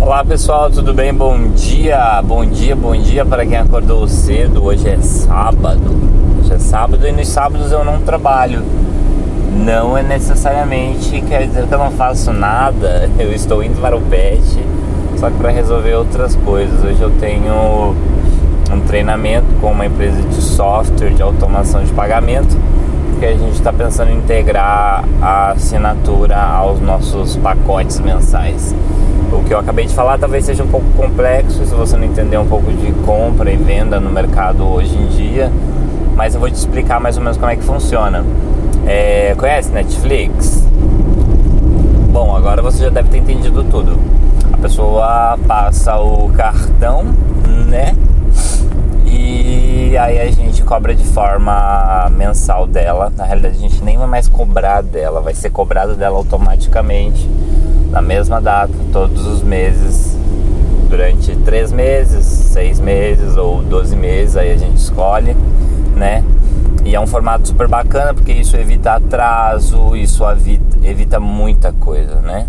Olá pessoal, tudo bem? Bom dia, bom dia, bom dia para quem acordou cedo. Hoje é sábado. Hoje é sábado e nos sábados eu não trabalho. Não é necessariamente quer dizer que eu não faço nada. Eu estou indo para o pet, só que para resolver outras coisas. Hoje eu tenho um treinamento com uma empresa de software de automação de pagamento que a gente está pensando em integrar a assinatura aos nossos pacotes mensais. O que eu acabei de falar talvez seja um pouco complexo se você não entender um pouco de compra e venda no mercado hoje em dia, mas eu vou te explicar mais ou menos como é que funciona. É, conhece Netflix? Bom, agora você já deve ter entendido tudo. Pessoa passa o cartão, né? E aí a gente cobra de forma mensal dela. Na realidade, a gente nem vai mais cobrar dela, vai ser cobrado dela automaticamente na mesma data, todos os meses, durante três meses, seis meses ou 12 meses, aí a gente escolhe, né? E é um formato super bacana porque isso evita atraso, isso evita muita coisa, né?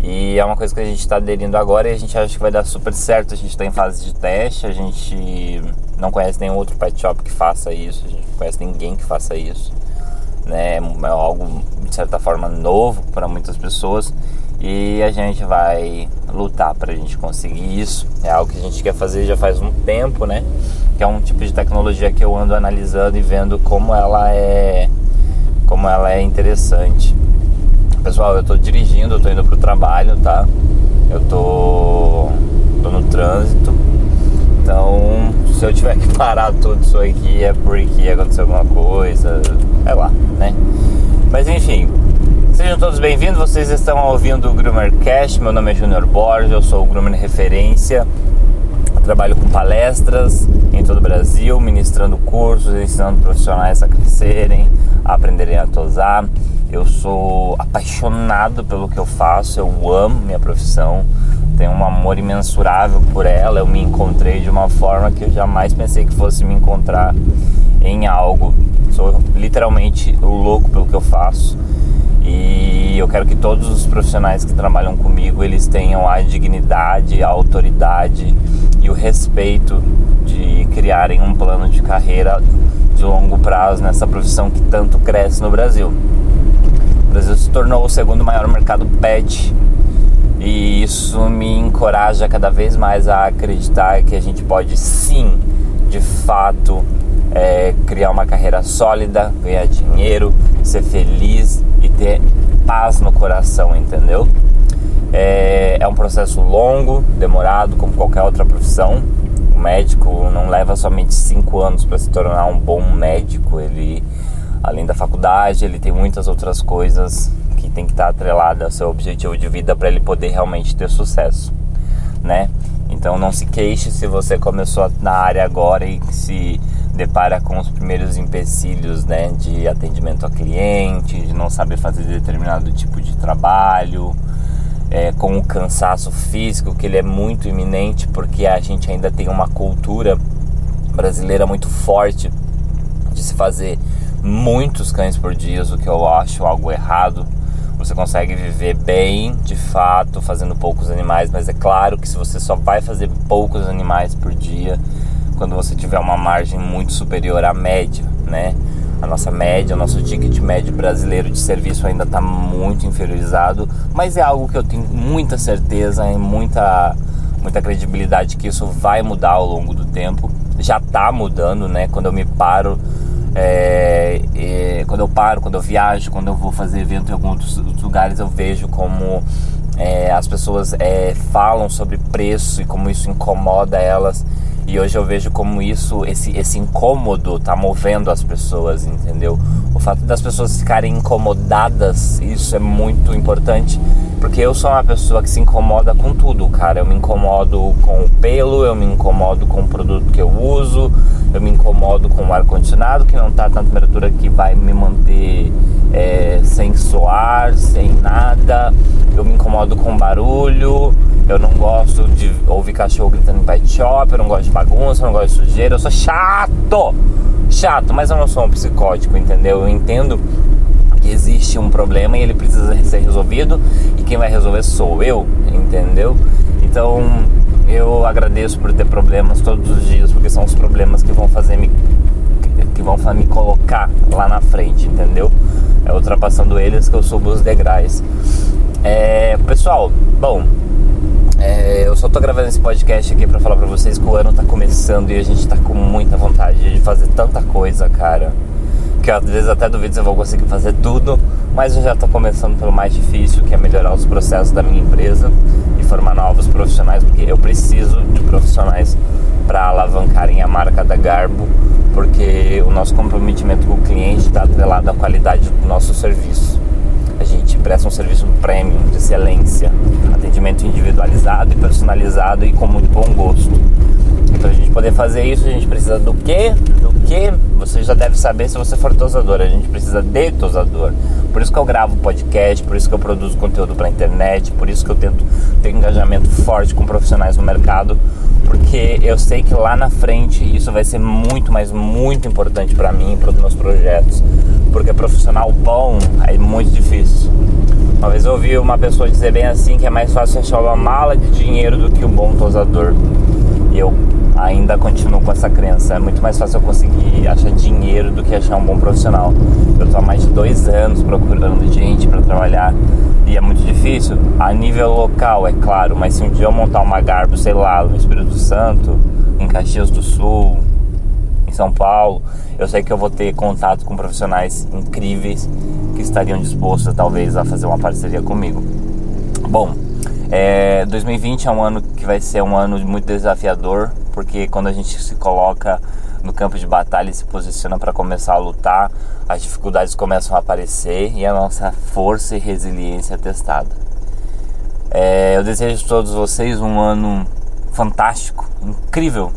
E é uma coisa que a gente está aderindo agora e a gente acha que vai dar super certo. A gente está em fase de teste, a gente não conhece nenhum outro pet shop que faça isso, a gente não conhece ninguém que faça isso. Né? É algo de certa forma novo para muitas pessoas e a gente vai lutar para a gente conseguir isso. É algo que a gente quer fazer já faz um tempo, né? Que é um tipo de tecnologia que eu ando analisando e vendo como ela é como ela é interessante. Pessoal, eu tô dirigindo, eu tô indo pro trabalho, tá? Eu tô, tô no trânsito. Então, se eu tiver que parar tudo isso aqui é porque aconteceu alguma coisa, é lá, né? Mas enfim, sejam todos bem-vindos. Vocês estão ouvindo o Groomer Cash. Meu nome é Junior Borges, eu sou o Groomer Referência. Trabalho com palestras em todo o Brasil, ministrando cursos, ensinando profissionais a crescerem, a aprenderem a tosar. Eu sou apaixonado pelo que eu faço, eu amo minha profissão, tenho um amor imensurável por ela. Eu me encontrei de uma forma que eu jamais pensei que fosse me encontrar em algo. Sou literalmente louco pelo que eu faço. E eu quero que todos os profissionais que trabalham comigo, eles tenham a dignidade, a autoridade e o respeito de criarem um plano de carreira de longo prazo nessa profissão que tanto cresce no Brasil. O Brasil se tornou o segundo maior mercado pet e isso me encoraja cada vez mais a acreditar que a gente pode sim, de fato, é, criar uma carreira sólida, ganhar dinheiro, ser feliz e ter paz no coração, entendeu? É, é um processo longo, demorado, como qualquer outra profissão. O médico não leva somente cinco anos para se tornar um bom médico, ele além da faculdade, ele tem muitas outras coisas que tem que estar atrelada ao seu objetivo de vida para ele poder realmente ter sucesso, né? Então não se queixe se você começou na área agora e se depara com os primeiros empecilhos, né, de atendimento a cliente, de não saber fazer determinado tipo de trabalho, é, com o cansaço físico que ele é muito iminente porque a gente ainda tem uma cultura brasileira muito forte de se fazer muitos cães por dia, o que eu acho algo errado. Você consegue viver bem, de fato, fazendo poucos animais, mas é claro que se você só vai fazer poucos animais por dia, quando você tiver uma margem muito superior à média, né? A nossa média, o nosso ticket médio brasileiro de serviço ainda está muito inferiorizado, mas é algo que eu tenho muita certeza e muita, muita credibilidade que isso vai mudar ao longo do tempo. Já está mudando, né? Quando eu me paro é, é, quando eu paro, quando eu viajo, quando eu vou fazer evento em alguns lugares, eu vejo como é, as pessoas é, falam sobre preço e como isso incomoda elas. E hoje eu vejo como isso, esse, esse incômodo tá movendo as pessoas, entendeu? O fato das pessoas ficarem incomodadas, isso é muito importante, porque eu sou uma pessoa que se incomoda com tudo, cara. Eu me incomodo com o pelo, eu me incomodo com o produto que eu uso, incomodo com o ar-condicionado que não tá na temperatura que vai me manter é, sem suar, sem nada, eu me incomodo com barulho, Eu não gosto de ouvir cachorro gritando em pet shop, eu não gosto de bagunça, eu não gosto de sujeira, eu sou chato! Chato, mas eu não sou um psicótico, entendeu? Eu entendo que existe um problema e ele precisa ser resolvido e quem vai resolver sou eu, entendeu? Então eu agradeço por ter problemas todos os dias, porque são os problemas que vão fazer me que vão me colocar lá na frente, entendeu? É ultrapassando eles que eu subo os degraus. É, pessoal, bom, é, eu só tô gravando esse podcast aqui para falar para vocês que o ano tá começando e a gente tá com muita vontade de fazer tanta coisa, cara. Que às vezes até duvido se eu vou conseguir fazer tudo, mas eu já tô começando pelo mais difícil, que é melhorar os processos da minha empresa formar novos profissionais, porque eu preciso de profissionais para alavancarem a marca da Garbo, porque o nosso comprometimento com o cliente está atrelado à qualidade do nosso serviço. Presta um serviço premium, de excelência, atendimento individualizado e personalizado e com muito bom gosto. E para a gente poder fazer isso, a gente precisa do quê? Do quê? Você já deve saber se você for tosador. A gente precisa de tosador. Por isso que eu gravo podcast, por isso que eu produzo conteúdo para internet, por isso que eu tento ter engajamento forte com profissionais no mercado, porque eu sei que lá na frente isso vai ser muito, mas muito importante para mim e para os meus projetos. Porque profissional bom é muito difícil. Uma vez eu ouvi uma pessoa dizer bem assim que é mais fácil achar uma mala de dinheiro do que um bom tosador. E eu ainda continuo com essa crença. É muito mais fácil eu conseguir achar dinheiro do que achar um bom profissional. Eu estou há mais de dois anos procurando gente para trabalhar e é muito difícil a nível local, é claro. Mas se um dia eu montar uma garbo, sei lá, no Espírito Santo, em Caxias do Sul, em São Paulo, eu sei que eu vou ter contato com profissionais incríveis que estariam dispostos talvez a fazer uma parceria comigo. Bom, é, 2020 é um ano que vai ser um ano muito desafiador, porque quando a gente se coloca no campo de batalha e se posiciona para começar a lutar, as dificuldades começam a aparecer e a nossa força e resiliência é testada. É, eu desejo a todos vocês um ano fantástico, incrível,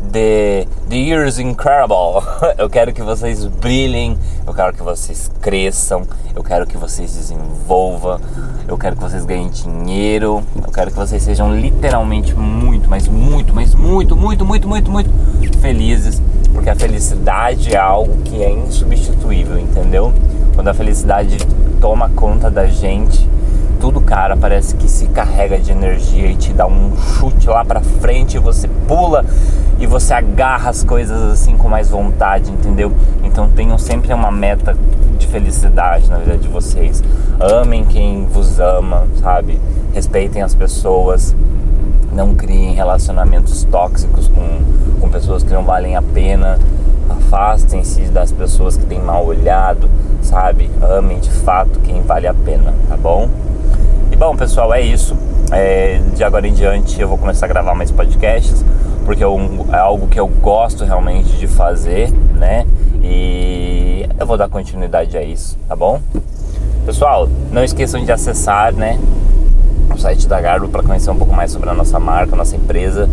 The, the Year is Incredible. Eu quero que vocês brilhem, eu quero que vocês cresçam, eu quero que vocês desenvolvam, eu quero que vocês ganhem dinheiro, eu quero que vocês sejam literalmente muito, mas muito, mas muito, muito, muito, muito, muito felizes, porque a felicidade é algo que é insubstituível, entendeu? Quando a felicidade toma conta da gente, tudo, cara, parece que se carrega de energia e te dá um chute lá pra frente, e você pula e você agarra as coisas assim com mais vontade, entendeu? Então tenham sempre uma meta de felicidade na vida de vocês. Amem quem vos ama, sabe? Respeitem as pessoas. Não criem relacionamentos tóxicos com, com pessoas que não valem a pena. Afastem-se das pessoas que têm mal olhado, sabe? Amem de fato quem vale a pena, tá bom? E bom, pessoal, é isso. É, de agora em diante eu vou começar a gravar mais podcasts porque é, é algo que eu gosto realmente de fazer, né? E eu vou dar continuidade a isso, tá bom? Pessoal, não esqueçam de acessar, né? O site da Garbo para conhecer um pouco mais sobre a nossa marca, a nossa empresa.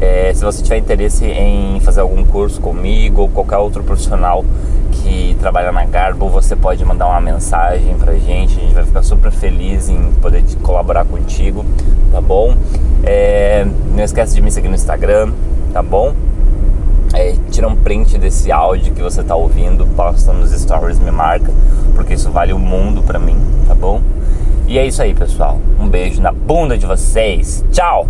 É, se você tiver interesse em fazer algum curso comigo ou qualquer outro profissional que trabalha na Garbo, você pode mandar uma mensagem pra gente. A gente vai ficar super feliz em poder colaborar contigo, tá bom? É, não esquece de me seguir no Instagram, tá bom? É, tira um print desse áudio que você tá ouvindo, posta nos stories, me marca, porque isso vale o mundo pra mim, tá bom? E é isso aí, pessoal. Um beijo na bunda de vocês. Tchau!